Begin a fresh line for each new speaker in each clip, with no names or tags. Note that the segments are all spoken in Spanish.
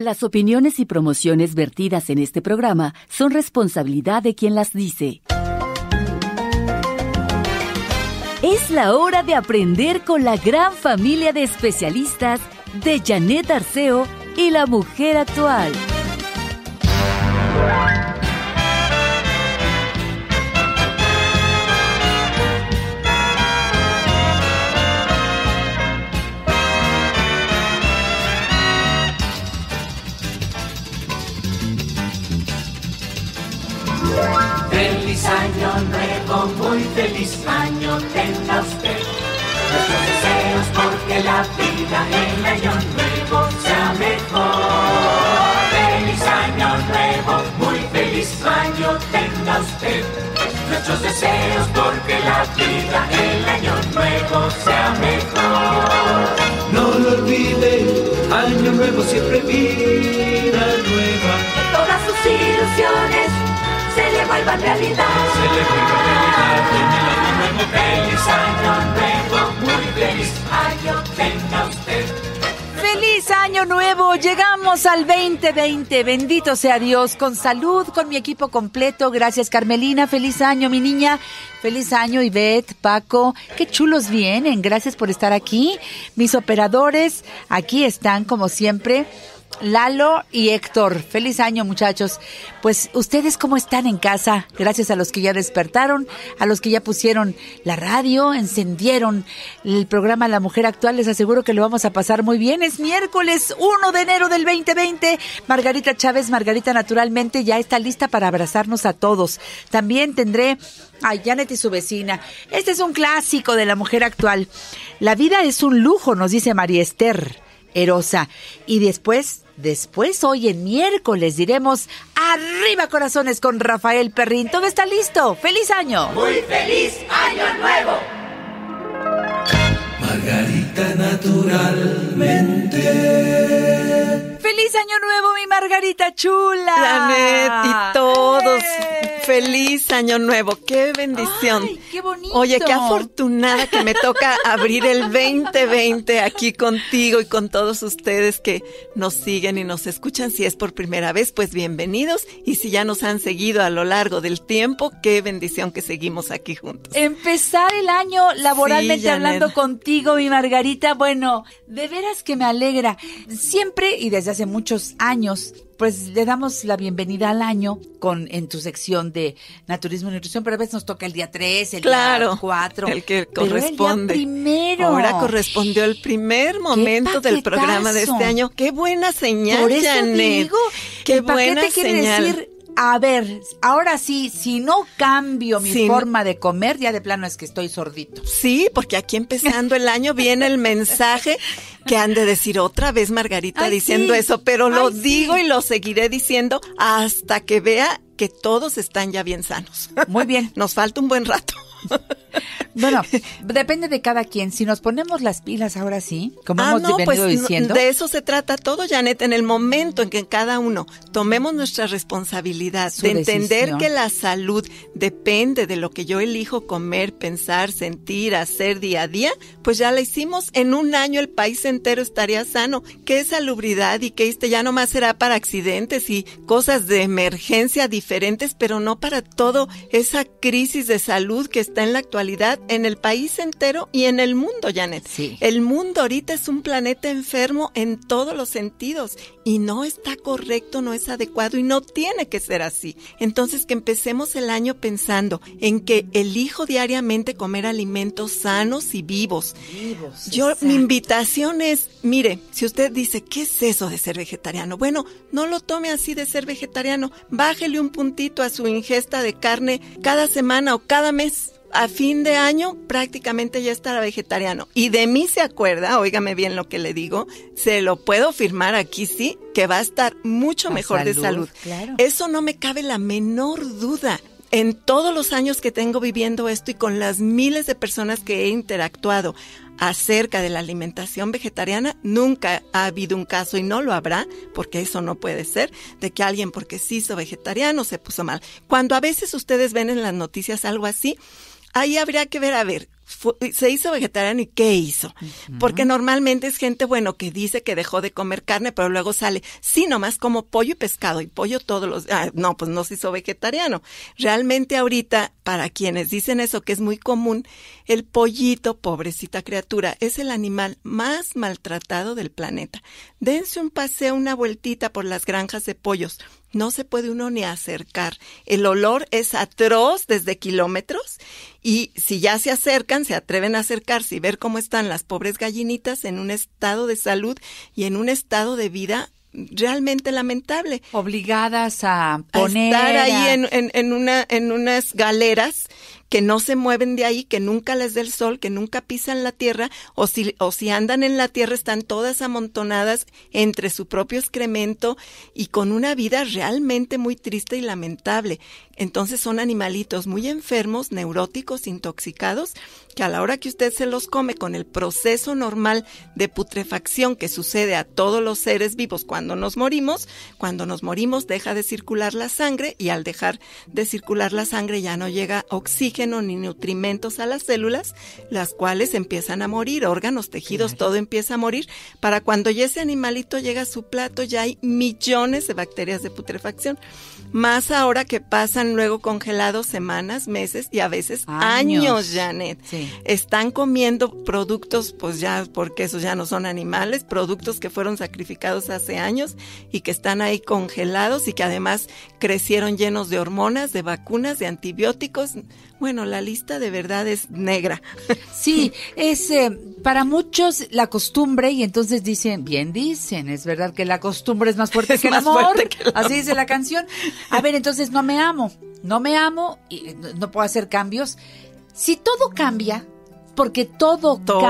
Las opiniones y promociones vertidas en este programa son responsabilidad de quien las dice. Es la hora de aprender con la gran familia de especialistas de Janet Arceo y la mujer actual.
Feliz año nuevo, muy feliz año tenga usted. Nuestros deseos porque la vida en año nuevo sea mejor. Se le vuelvan realidad.
Se le vuelve realidad en el año nuevo.
Feliz año nuevo, muy feliz año tenga usted.
¡Feliz año nuevo! Llegamos al 2020. Bendito sea Dios. Con salud, con mi equipo completo. Gracias, Carmelina. Feliz año, mi niña. Feliz año, Ivette, Paco. Qué chulos vienen. Gracias por estar aquí. Mis operadores aquí están, como siempre. Lalo y Héctor. Feliz año, muchachos. Pues, ¿ustedes cómo están en casa? Gracias a los que ya despertaron, a los que ya pusieron la radio, encendieron el programa La Mujer Actual. Les aseguro que lo vamos a pasar muy bien. Es miércoles 1 de enero del 2020. Margarita Chávez, Margarita naturalmente, ya está lista para abrazarnos a todos. También tendré a Janet y su vecina. Este es un clásico de La Mujer Actual. La vida es un lujo, nos dice María Esther. Erosa. Y después, después, hoy en miércoles, diremos Arriba Corazones con Rafael Perrín. Todo está listo. ¡Feliz año!
Muy feliz año nuevo.
Margarita naturalmente.
¡Feliz año nuevo, mi Margarita chula!
Janet y todos.
¡Eh!
Feliz año nuevo. Qué bendición.
Ay, qué bonito.
Oye, qué afortunada que me toca abrir el 2020 aquí contigo y con todos ustedes que nos siguen y nos escuchan. Si es por primera vez, pues bienvenidos. Y si ya nos han seguido a lo largo del tiempo, qué bendición que seguimos aquí juntos.
Empezar el año laboralmente
Sí,
hablando contigo, mi Margarita, bueno, de veras que me alegra. Siempre y desde hace muchos años, pues le damos la bienvenida al año con en tu sección de naturismo y nutrición, pero a veces nos toca el día 3, el
Claro,
día 4.
el que corresponde.
El día primero.
Ahora correspondió el primer momento del programa de este año. Qué buena señal,
Por eso
Janet.
digo,
Qué
el
buena
quiere
señal.
decir, a ver, ahora sí, si no cambio mi
Sí.
forma de comer, ya de plano es que estoy sordito.
Sí, porque aquí empezando el año viene el mensaje que han de decir otra vez Margarita
Ay,
diciendo
sí.
eso, pero lo
sí.
digo y lo seguiré diciendo hasta que vea que todos están ya bien sanos.
Muy bien.
Nos falta un buen rato.
Bueno, depende de cada quien. Si nos ponemos las pilas ahora sí, como hemos venido
pues no,
diciendo.
de eso se trata todo, Janet, en el momento en que cada uno tomemos nuestra responsabilidad
Su
de entender
decisión.
que la salud depende de lo que yo elijo comer, pensar, sentir, hacer día a día, pues ya la hicimos. En un año el país entero estaría sano. ¿Qué salubridad y que este ya nomás será para accidentes y cosas de emergencia diferentes, pero no para todo esa crisis de salud que está en la actualidad en el país entero y en el mundo, Janet.
Sí.
El mundo ahorita es un planeta enfermo en todos los sentidos y no está correcto, no es adecuado y no tiene que ser así. Entonces que empecemos el año pensando en que elijo diariamente comer alimentos sanos y vivos. Yo, mi invitación es, mire, si usted dice, ¿qué es eso de ser vegetariano? Bueno, no lo tome así de ser vegetariano. Bájele un puntito a su ingesta de carne cada semana o cada mes. A fin de año prácticamente ya estará vegetariano. Y de mí se acuerda, óigame bien lo que le digo, se lo puedo firmar aquí sí, que va a estar mucho
A
mejor de
salud,
salud.
claro.
Eso no me cabe la menor duda. En todos los años que tengo viviendo esto y con las miles de personas que he interactuado acerca de la alimentación vegetariana, nunca ha habido un caso y no lo habrá, porque eso no puede ser, de que alguien porque se hizo vegetariano se puso mal. Cuando a veces ustedes ven en las noticias algo así, ahí habría que ver, a ver, se hizo vegetariano y ¿qué hizo? Porque normalmente es gente, bueno, que dice que dejó de comer carne, pero luego sale, sí, nomás como pollo y pescado y pollo todos los, ah, no, pues no se hizo vegetariano. Realmente ahorita, para quienes dicen eso, que es muy común, el pollito, pobrecita criatura, es el animal más maltratado del planeta. Dense un paseo, una vueltita por las granjas de pollos no se puede uno ni acercar. El olor es atroz desde kilómetros y si ya se acercan, se atreven a acercarse y ver cómo están las pobres gallinitas en un estado de salud y en un estado de vida realmente lamentable.
Obligadas a poner...
estar ahí en, en, en, una, en unas galeras que no se mueven de ahí, que nunca les dé el sol, que nunca pisan la tierra, o si, o si andan en la tierra están todas amontonadas entre su propio excremento y con una vida realmente muy triste y lamentable. Entonces son animalitos muy enfermos, neuróticos, intoxicados, que a la hora que usted se los come con el proceso normal de putrefacción que sucede a todos los seres vivos cuando nos morimos, cuando nos morimos deja de circular la sangre y al dejar de circular la sangre ya no llega oxígeno ni nutrimentos a las células, las cuales empiezan a morir, órganos, tejidos, todo empieza a morir. Para cuando ya ese animalito llega a su plato ya hay millones de bacterias de putrefacción. Más ahora que pasan luego congelados semanas, meses y a veces años, Janet. Están comiendo productos, pues ya, porque esos ya no son animales, productos que fueron sacrificados hace años y que están ahí congelados y que además crecieron llenos de hormonas, de vacunas, de antibióticos. Bueno, la lista de verdad es negra.
Sí, es eh, para muchos la costumbre y entonces dicen, bien dicen, es verdad que la costumbre es más fuerte, que, el amor, Así dice la canción. A ver, entonces no me amo, no me amo y no puedo hacer cambios. Si todo cambia, porque todo,
todo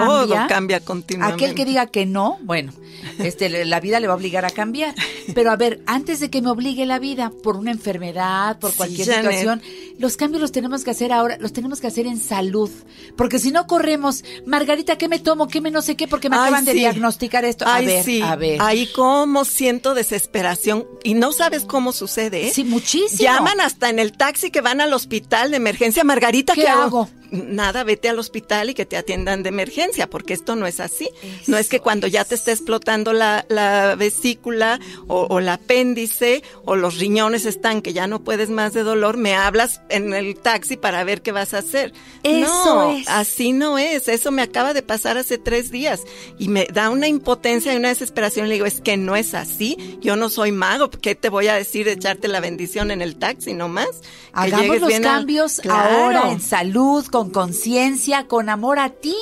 cambia, continuamente.
Aquel que diga que no, bueno, este, la vida le va a obligar a cambiar. Pero a ver, antes de que me obligue la vida por una enfermedad, por cualquier situación, los cambios los tenemos que hacer ahora, los tenemos que hacer en salud. Porque si no corremos, Margarita, ¿qué me tomo? ¿Qué me no sé qué? Porque me acaban de diagnosticar esto. A ver, a ver.
Ahí como siento desesperación y no sabes cómo sucede. ¿eh?
Sí, muchísimo.
Llaman hasta en el taxi que van al hospital de emergencia. Margarita,
¿qué, hago?
nada, vete al hospital y que te atiendan de emergencia, porque esto no es así. no es que cuando ya te esté explotando la, la vesícula o, o, el apéndice o los riñones están que ya no puedes más de dolor, me hablas en el taxi para ver qué vas a hacer.
Eso
no, así no es. Eso me acaba de pasar hace tres días y me da una impotencia y una desesperación. Le digo, es que no es así. Yo no soy mago. ¿Qué te voy a decir de echarte la bendición en el taxi nomás?
Hagamos los cambios ahora en salud, con conciencia, con amor a ti.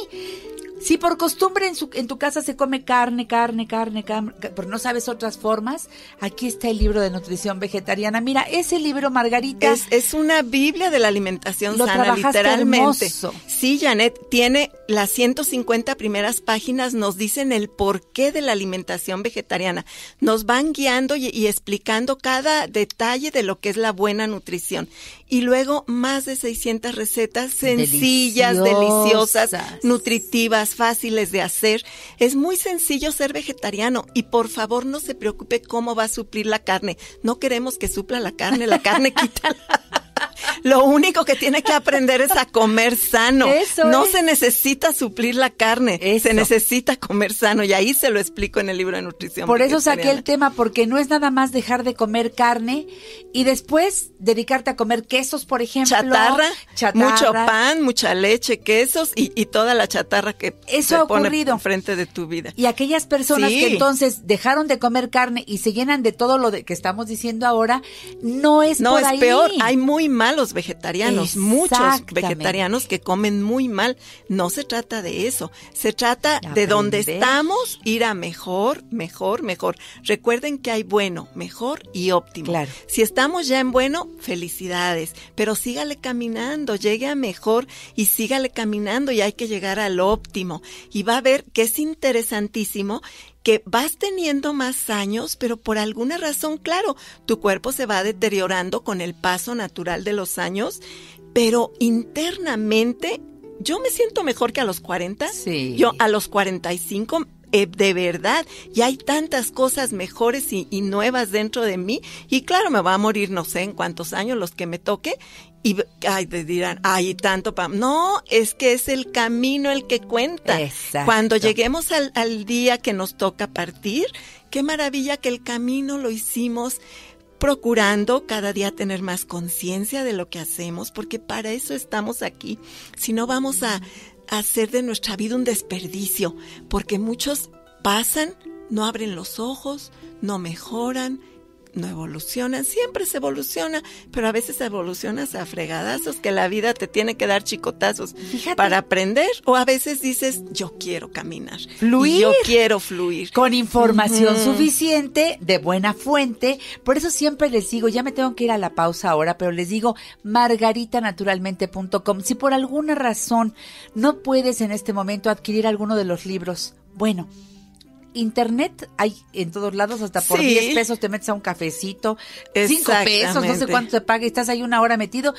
Si por costumbre en, su, en tu casa se come carne, carne, carne, carne, pero no sabes otras formas, aquí está el libro de nutrición vegetariana. Mira, ese libro, Margarita.
Es, es una Biblia de la alimentación sana, literalmente. Sí, Janet, tiene las 150 primeras páginas, nos dicen el porqué de la alimentación vegetariana. Nos van guiando y, y explicando cada detalle de lo que es la buena nutrición. Y luego más de 600 recetas sencillas, deliciosas nutritivas fáciles de hacer. Es muy sencillo ser vegetariano y por favor no se preocupe cómo va a suplir la carne. No queremos que supla la carne, la carne quita. Lo único que tiene que aprender es a comer sano. no se necesita suplir la carne, se necesita comer sano y ahí se lo explico en el libro de nutrición.
Por eso saqué el tema, porque no es nada más dejar de comer carne y después dedicarte a comer quesos, por ejemplo.
Chatarra, mucho pan, mucha leche, quesos y, toda la chatarra que
eso ha ocurrido
frente de tu vida.
Y aquellas personas que entonces dejaron de comer carne y se llenan de todo lo de que estamos diciendo ahora, no es
no
es
peor. Hay muy malos vegetarianos, muchos vegetarianos que comen muy mal. No se trata de eso, se trata de, donde estamos, ir a mejor, mejor, mejor. Recuerden que hay bueno, mejor y óptimo.
Claro.
Si estamos ya en bueno, felicidades, pero sígale caminando, llegue a mejor y sígale caminando y hay que llegar al óptimo. Y va a ver que es interesantísimo que vas teniendo más años, pero por alguna razón, claro, tu cuerpo se va deteriorando con el paso natural de los años, pero internamente yo me siento mejor que a los 40.
Sí.
Yo a los 45 eh, de verdad, y hay tantas cosas mejores y, y, nuevas dentro de mí, y claro, me va a morir no sé en cuántos años los que me toque, y ay, te dirán, ay, tanto pa No, es que es el camino el que cuenta.
Exacto.
Cuando lleguemos al, al día que nos toca partir, qué maravilla que el camino lo hicimos procurando cada día tener más conciencia de lo que hacemos, porque para eso estamos aquí. Si no vamos a, a hacer de nuestra vida un desperdicio, porque muchos pasan, no abren los ojos, no mejoran, no evolucionan, siempre se evoluciona, pero a veces evolucionas a fregadazos que la vida te tiene que dar chicotazos
Fíjate.
para aprender o a veces dices yo quiero caminar,
Fluir.
yo quiero fluir.
con información suficiente, de buena fuente. Por eso siempre les digo, ya me tengo que ir a la pausa ahora, pero les digo margaritanaturalmente.com. Si por alguna razón no puedes en este momento adquirir alguno de los libros, bueno. Internet hay en todos lados, hasta por
Sí.
10 pesos te metes a un cafecito, 5 pesos, no sé cuánto te paga y estás ahí una hora metido,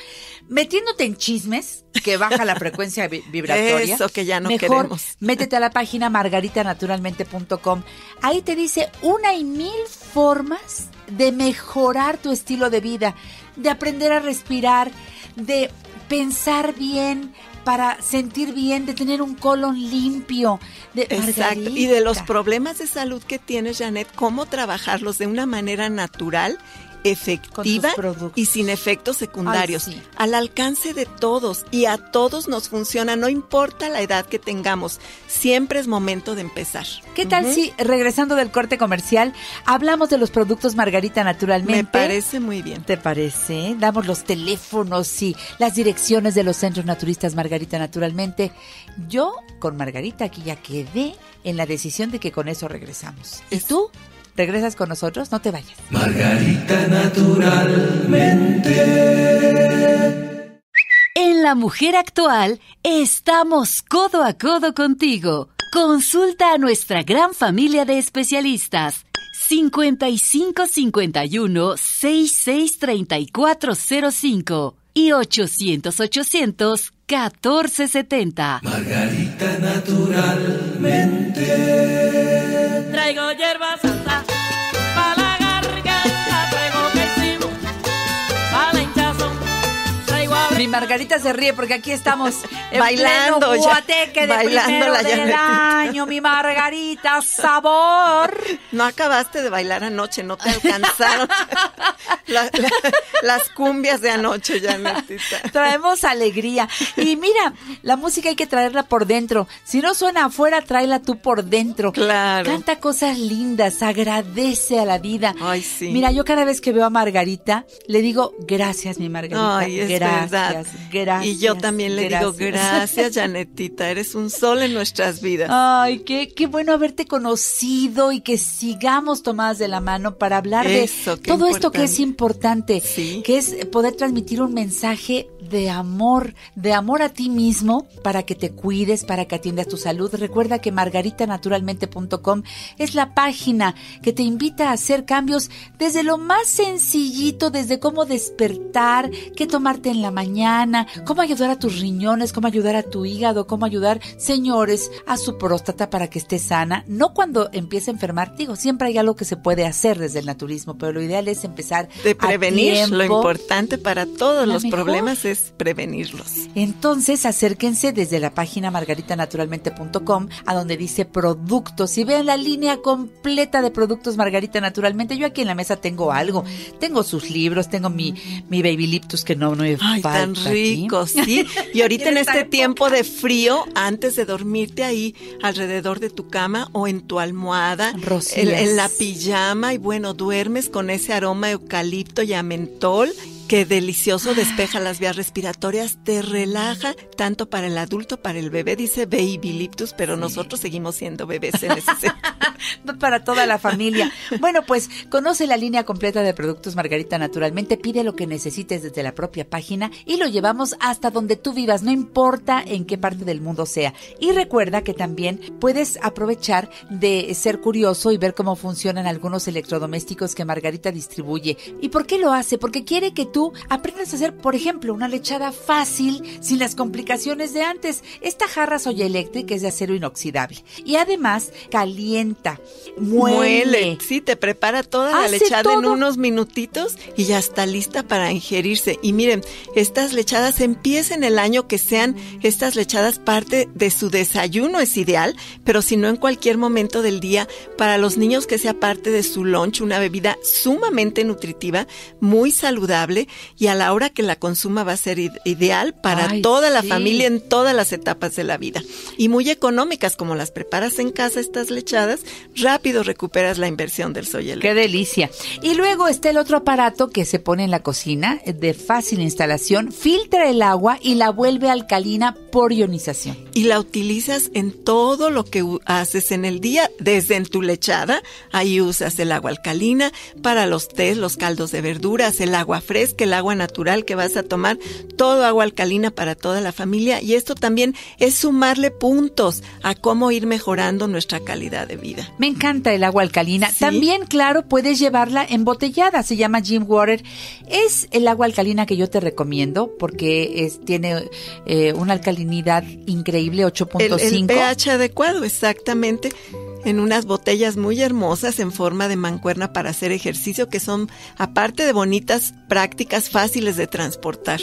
metiéndote de que baja la frecuencia vi- vibratoria.
Eso que ya no
Mejor
queremos.
métete a la página margaritanaturalmente.com. Ahí te dice una y mil formas de mejorar tu estilo de vida, de aprender a respirar, de pensar bien para sentir bien, de tener un colon limpio. De
Exacto. Y de los problemas de salud que tienes, Janet, cómo trabajarlos de una manera natural, efectiva y sin efectos secundarios.
Ay, sí.
Al alcance de todos y a todos nos funciona, no importa la edad que tengamos, siempre es momento de empezar.
¿Qué tal si, regresando del corte comercial, hablamos de los productos Margarita naturalmente?
Me parece muy bien.
¿Te parece? Damos los teléfonos y las direcciones de los centros naturistas Margarita Naturalmente. Yo con Margarita aquí ya quedé en la decisión de que con eso regresamos. ¿Y tú? ¿Regresas con nosotros? No te vayas.
Margarita naturalmente.
En La Mujer Actual estamos codo a codo contigo. Consulta a nuestra gran familia de especialistas. 55 51 66 34 05 y 800 800 14 70.
Margarita naturalmente.
Traigo hierba santa pa' la garganta, traigo pésimo pa' la hinchazón, traigo abre-
Mi Margarita se ríe porque aquí estamos en
Bailando
pleno
ya,
guateque de
bailando
primero
la
del año. Mi Margarita, sabor.
No acabaste de bailar anoche, no te alcanzaron La- la- las cumbias de anoche, Janetita.
Traemos alegría. Y mira, la música hay que traerla por dentro. Si no suena afuera, tráela tú por dentro.
Claro.
Canta cosas lindas, agradece a la vida.
Ay, sí.
Mira, yo cada vez que veo a Margarita, le digo, gracias, mi Margarita.
Ay, es
gracias,
verdad.
gracias.
Y yo también le digo gracias, Janetita. Eres un sol en nuestras vidas.
Ay, qué, qué bueno haberte conocido y que sigamos tomadas de la mano para hablar
Eso,
de todo esto que es
importante. Sí.
que es poder transmitir un mensaje de amor, de amor a ti mismo para que te cuides, para que atiendas tu salud. Recuerda que margaritanaturalmente.com es la página que te invita a hacer cambios desde lo más sencillito, desde cómo despertar, qué tomarte en la mañana, cómo ayudar a tus riñones, cómo ayudar a tu hígado, cómo ayudar, señores, a su próstata para que esté sana. No cuando empiece a enfermar, digo, siempre hay algo que se puede hacer desde el naturismo, pero lo ideal es empezar
De
a
prevenir, lo importante para todos
La
los
mejor.
problemas prevenirlos.
Entonces acérquense desde la página margaritanaturalmente.com a donde dice productos y vean la línea completa de productos Margarita Naturalmente. Yo aquí en la mesa tengo algo. Tengo sus libros, tengo mi, mi Baby Liptus que no, no me
Ay,
falta
tan
aquí.
rico, sí. Y ahorita en este tiempo de frío, antes de dormirte ahí alrededor de tu cama o en tu almohada, en, en la pijama y bueno, duermes con ese aroma eucalipto y a mentol. Que delicioso, despeja las vías respiratorias, te relaja tanto para el adulto, para el bebé, dice baby liptus, pero nosotros seguimos siendo bebés en ese
para toda la familia. Bueno, pues conoce la línea completa de productos Margarita Naturalmente, pide lo que necesites desde la propia página y lo llevamos hasta donde tú vivas, no importa en qué parte del mundo sea. Y recuerda que también puedes aprovechar de ser curioso y ver cómo funcionan algunos electrodomésticos que Margarita distribuye. ¿Y por qué lo hace? Porque quiere que tú tú aprendas a hacer, por ejemplo, una lechada fácil, sin las complicaciones de antes. Esta jarra soya eléctrica es de acero inoxidable y además calienta, muele.
Sí, te prepara toda la lechada en unos minutitos y ya está lista para ingerirse. Y miren, estas lechadas empiecen el año que sean estas lechadas parte de su desayuno es ideal, pero si no en cualquier momento del día, para los niños que sea parte de su lunch, una bebida sumamente nutritiva, muy saludable y a la hora que la consuma va a ser ide- ideal para
Ay,
toda la
sí.
familia en todas las etapas de la vida. Y muy económicas, como las preparas en casa estas lechadas, rápido recuperas la inversión del soya
Qué delicia. Y luego está el otro aparato que se pone en la cocina, eh, de fácil instalación, filtra el agua y la vuelve alcalina por ionización.
Y la utilizas en todo lo que haces en el día, desde en tu lechada, ahí usas el agua alcalina para los tés, los caldos de verduras, el agua fresca, el agua natural que vas a tomar, todo agua alcalina para toda la familia. Y esto también es sumarle puntos a cómo ir mejorando nuestra calidad de vida.
Me encanta el agua alcalina.
Sí.
También, claro, puedes llevarla embotellada. Se llama Jim Water. Es el agua alcalina que yo te recomiendo porque es, tiene eh, una alcalinidad increíble,
El,
8.5.
el pH adecuado, exactamente. En unas botellas muy hermosas en forma de mancuerna para hacer ejercicio, que son, aparte de bonitas, prácticas, fáciles de transportar.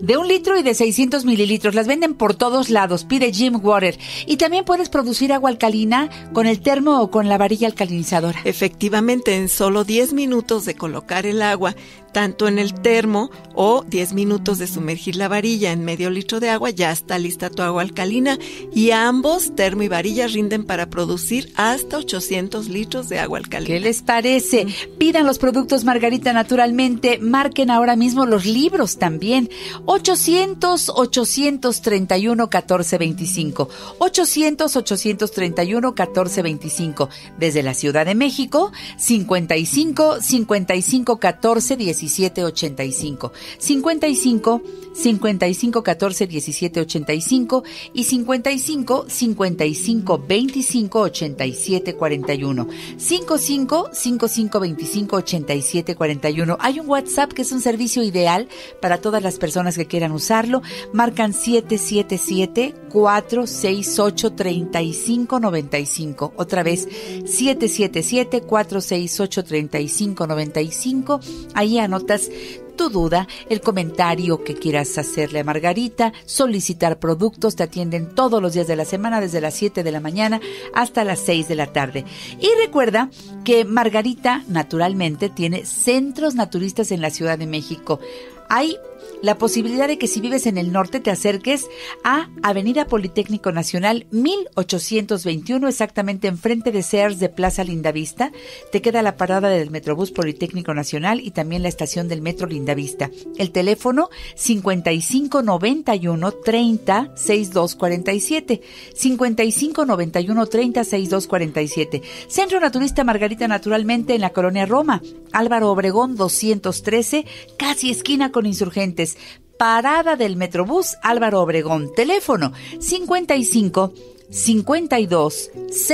De un litro y de 600 mililitros. Las venden por todos lados. Pide Jim Water. Y también puedes producir agua alcalina con el termo o con la varilla alcalinizadora.
Efectivamente, en solo 10 minutos de colocar el agua, tanto en el termo o 10 minutos de sumergir la varilla en medio litro de agua, ya está lista tu agua alcalina y ambos, termo y varilla, rinden para producir hasta 800 litros de agua alcalina.
¿Qué les parece? Pidan los productos Margarita naturalmente. Marquen ahora mismo los libros también. 800-831-1425. 800-831-1425. Desde la Ciudad de México, 55 55 14 17 85. 55 55 14 17 85 y 55 55 25 87 41. 55 55 25 87 41. Hay un WhatsApp que es un servicio ideal para todas las personas que quieran usarlo. Marcan 777 468 35 95. Otra vez 777 468 35 95. Ahí anotas tu duda, el comentario que quieras hacerle a Margarita, solicitar productos, te atienden todos los días de la semana desde las 7 de la mañana hasta las 6 de la tarde. Y recuerda que Margarita naturalmente tiene centros naturistas en la Ciudad de México. Hay la posibilidad de que si vives en el norte te acerques a Avenida Politécnico Nacional 1821, exactamente enfrente de Sears de Plaza Lindavista. Te queda la parada del Metrobús Politécnico Nacional y también la estación del Metro Lindavista. El teléfono 5591 30 6247. 5591 30 6247. Centro Naturista Margarita Naturalmente en la colonia Roma. Álvaro Obregón 213, casi esquina con insurgentes. Parada del Metrobús Álvaro Obregón. Teléfono 55 52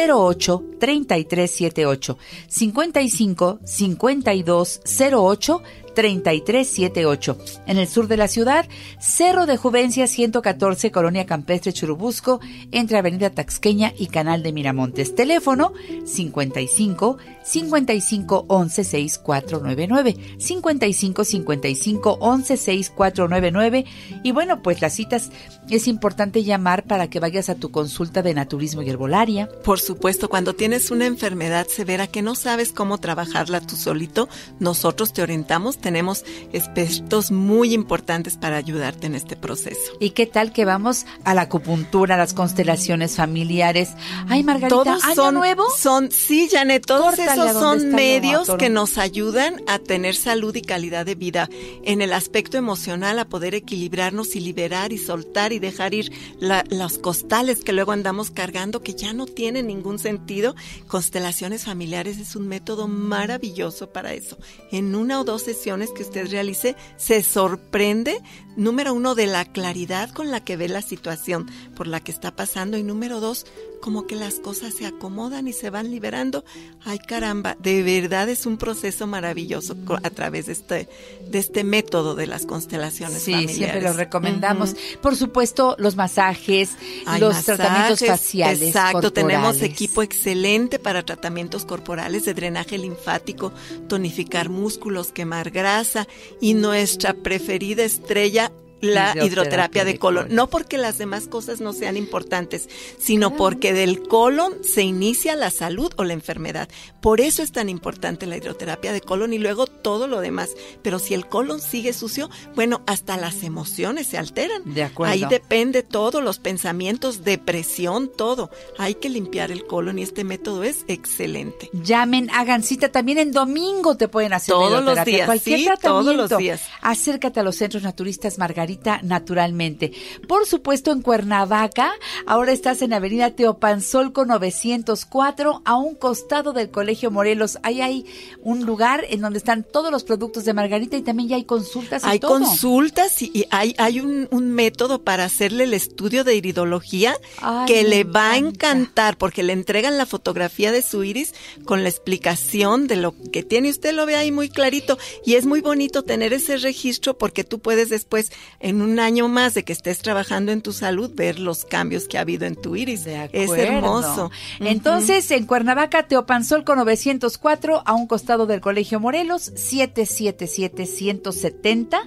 08 33 78 55 52 08 3378. En el sur de la ciudad, Cerro de Juvencia 114, Colonia Campestre Churubusco, entre Avenida Taxqueña y Canal de Miramontes. Teléfono 55 55 11 6499. 55 55 11 6499. Y bueno, pues las citas es importante llamar para que vayas a tu consulta de naturismo y herbolaria.
Por supuesto, cuando tienes una enfermedad severa que no sabes cómo trabajarla tú solito, nosotros te orientamos, tenemos expertos muy importantes para ayudarte en este proceso.
¿Y qué tal que vamos a la acupuntura, a las constelaciones familiares? Ay, Margarita,
Todos
¿año
son,
nuevo?
son, sí, Janet, todos
Córtale
esos son medios que nos ayudan a tener salud y calidad de vida. En el aspecto emocional, a poder equilibrarnos y liberar y soltar y dejar ir la- los costales que luego andamos cargando que ya no tienen ningún sentido. Constelaciones familiares es un método maravilloso para eso. En una o dos sesiones que usted realice, se sorprende, número uno, de la claridad con la que ve la situación por la que está pasando y número dos, como que las cosas se acomodan y se van liberando. Ay, caramba, de verdad es un proceso maravilloso a través de este, de este método de las constelaciones
Sí,
familiares.
siempre lo recomendamos. Por supuesto, los masajes, los
masajes,
tratamientos faciales.
Exacto, tenemos
corporales.
equipo excelente para tratamientos corporales de drenaje linfático, tonificar músculos, quemar grasa y nuestra preferida estrella. La
Hidroterapia
hidroterapia de colon.
colon.
No porque las demás cosas no sean importantes, sino porque del colon se inicia la salud o la enfermedad. Por eso es tan importante la hidroterapia de colon y luego todo lo demás. Pero si el colon sigue sucio, bueno, hasta las emociones se alteran.
De acuerdo.
Ahí depende todo, los pensamientos, depresión, todo. Hay que limpiar el colon y este método es excelente.
Llamen, hagan cita. También en domingo te pueden hacer
Todos los días,
Cualquier
sí,
tratamiento.
todos los días.
Acércate a los centros naturistas Margarita naturalmente. Por supuesto, en Cuernavaca, ahora estás en Avenida Teopanzolco 904, a un costado del Colegio Morelos. Ahí hay un lugar en donde están todos los productos de Margarita y también ya hay consultas. y
Hay
todo.
consultas y, hay, hay un, un método para hacerle el estudio de iridología
Ay,
que le va a
encanta.
encantar porque le entregan la fotografía de su iris con la explicación de lo que tiene. Usted lo ve ahí muy clarito y es muy bonito tener ese registro porque tú puedes después, en un año más de que estés trabajando en tu salud, ver los cambios que ha habido en tu iris.
De
es hermoso.
Entonces, en Cuernavaca, Teopanzolco 904, a un costado del Colegio Morelos, 777-170.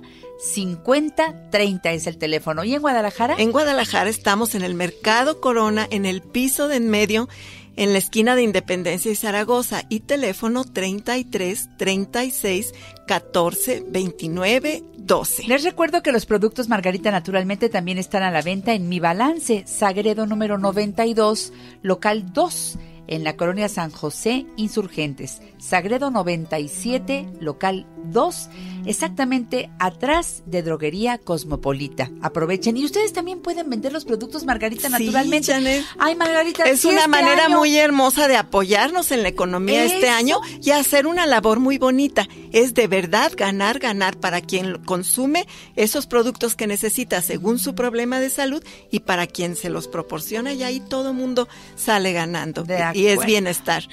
5030 es el teléfono. ¿Y en Guadalajara?
En Guadalajara estamos en el Mercado Corona, en el piso de en medio, en la esquina de Independencia y Zaragoza, y teléfono 33 36 14 29 12.
Les recuerdo que los productos Margarita Naturalmente también están a la venta en Mi Balance, Sagredo número 92, local 2, en la colonia San José, Insurgentes. Sagredo 97, local 2, exactamente atrás de Droguería Cosmopolita. Aprovechen. Y ustedes también pueden vender los productos Margarita
Sí,
Naturalmente.
Janet.
Ay, Margarita,
Es
si
una
este
manera
año-
muy hermosa de apoyarnos en la economía este año y hacer una labor muy bonita. Es de verdad ganar, ganar para quien consume esos productos que necesita según su problema de salud y para quien se los proporciona y ahí todo mundo sale ganando.
De
y es bienestar.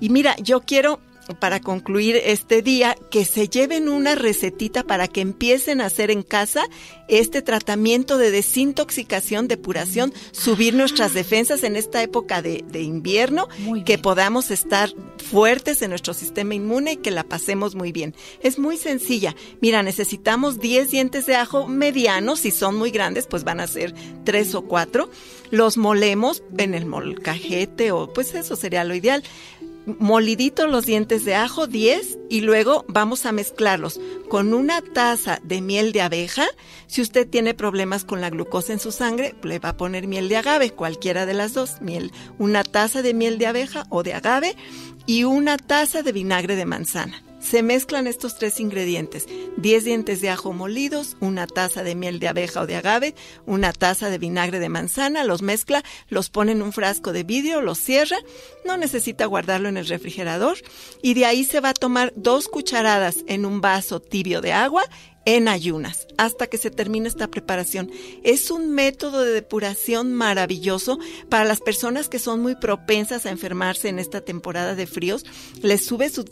Y mira, yo quiero para concluir este día que se lleven una recetita para que empiecen a hacer en casa este tratamiento de desintoxicación, depuración, subir nuestras defensas en esta época de, de invierno, que podamos estar fuertes en nuestro sistema inmune y que la pasemos muy bien. Es muy sencilla. Mira, necesitamos 10 dientes de ajo medianos, si son muy grandes, pues van a ser 3 o 4. Los molemos en el molcajete o pues eso sería lo ideal moliditos los dientes de ajo, 10, y luego vamos a mezclarlos con una taza de miel de abeja. Si usted tiene problemas con la glucosa en su sangre, le va a poner miel de agave, cualquiera de las dos, miel, una taza de miel de abeja o de agave y una taza de vinagre de manzana. Se mezclan estos tres ingredientes, 10 dientes de ajo molidos, una taza de miel de abeja o de agave, una taza de vinagre de manzana, los mezcla, los pone en un frasco de vidrio, los cierra, no necesita guardarlo en el refrigerador y de ahí se va a tomar dos cucharadas en un vaso tibio de agua en ayunas hasta que se termine esta preparación. Es un método de depuración maravilloso para las personas que son muy propensas a enfermarse en esta temporada de fríos. Les sube sus,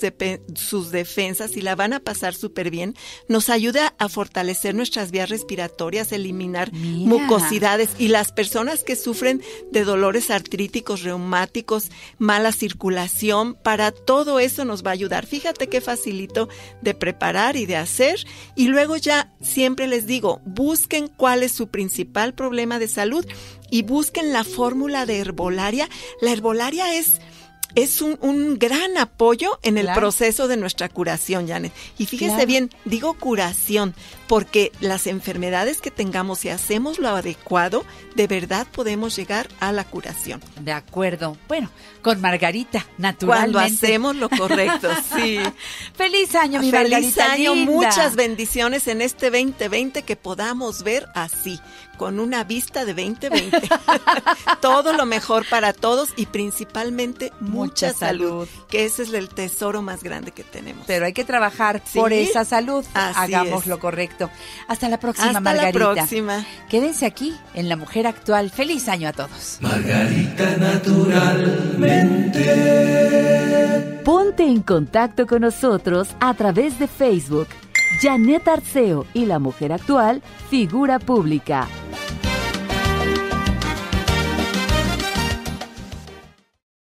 sus defensas y la van a pasar súper bien. Nos ayuda a fortalecer nuestras vías respiratorias, eliminar
Mira.
mucosidades y las personas que sufren de dolores artríticos, reumáticos, mala circulación, para todo eso nos va a ayudar. Fíjate qué facilito de preparar y de hacer. Y luego ya siempre les digo, busquen cuál es su principal problema de salud y busquen la fórmula de herbolaria. La herbolaria es... Es un, un gran apoyo en el
Claro.
proceso de nuestra curación, Janet. Y fíjese
Claro.
bien, digo curación, porque las enfermedades que tengamos, si hacemos lo adecuado, de verdad podemos llegar a la curación.
De acuerdo. Bueno, con Margarita,
Cuando
naturalmente.
hacemos lo correcto, sí.
Feliz año, mi
Feliz
Margarita
año,
linda.
muchas bendiciones en este 2020 que podamos ver así, con una vista de 2020. Todo lo mejor para todos y principalmente mucha, salud,
salud.
que ese es el tesoro más grande que tenemos.
Pero hay que trabajar
Sí.
por esa salud.
Así
Hagamos
es.
lo correcto. Hasta la próxima,
Hasta
Margarita.
la próxima.
Quédense aquí en La Mujer Actual. Feliz año a todos.
Margarita naturalmente.
Ponte en contacto con nosotros a través de Facebook. Janet Arceo y la mujer actual, figura pública.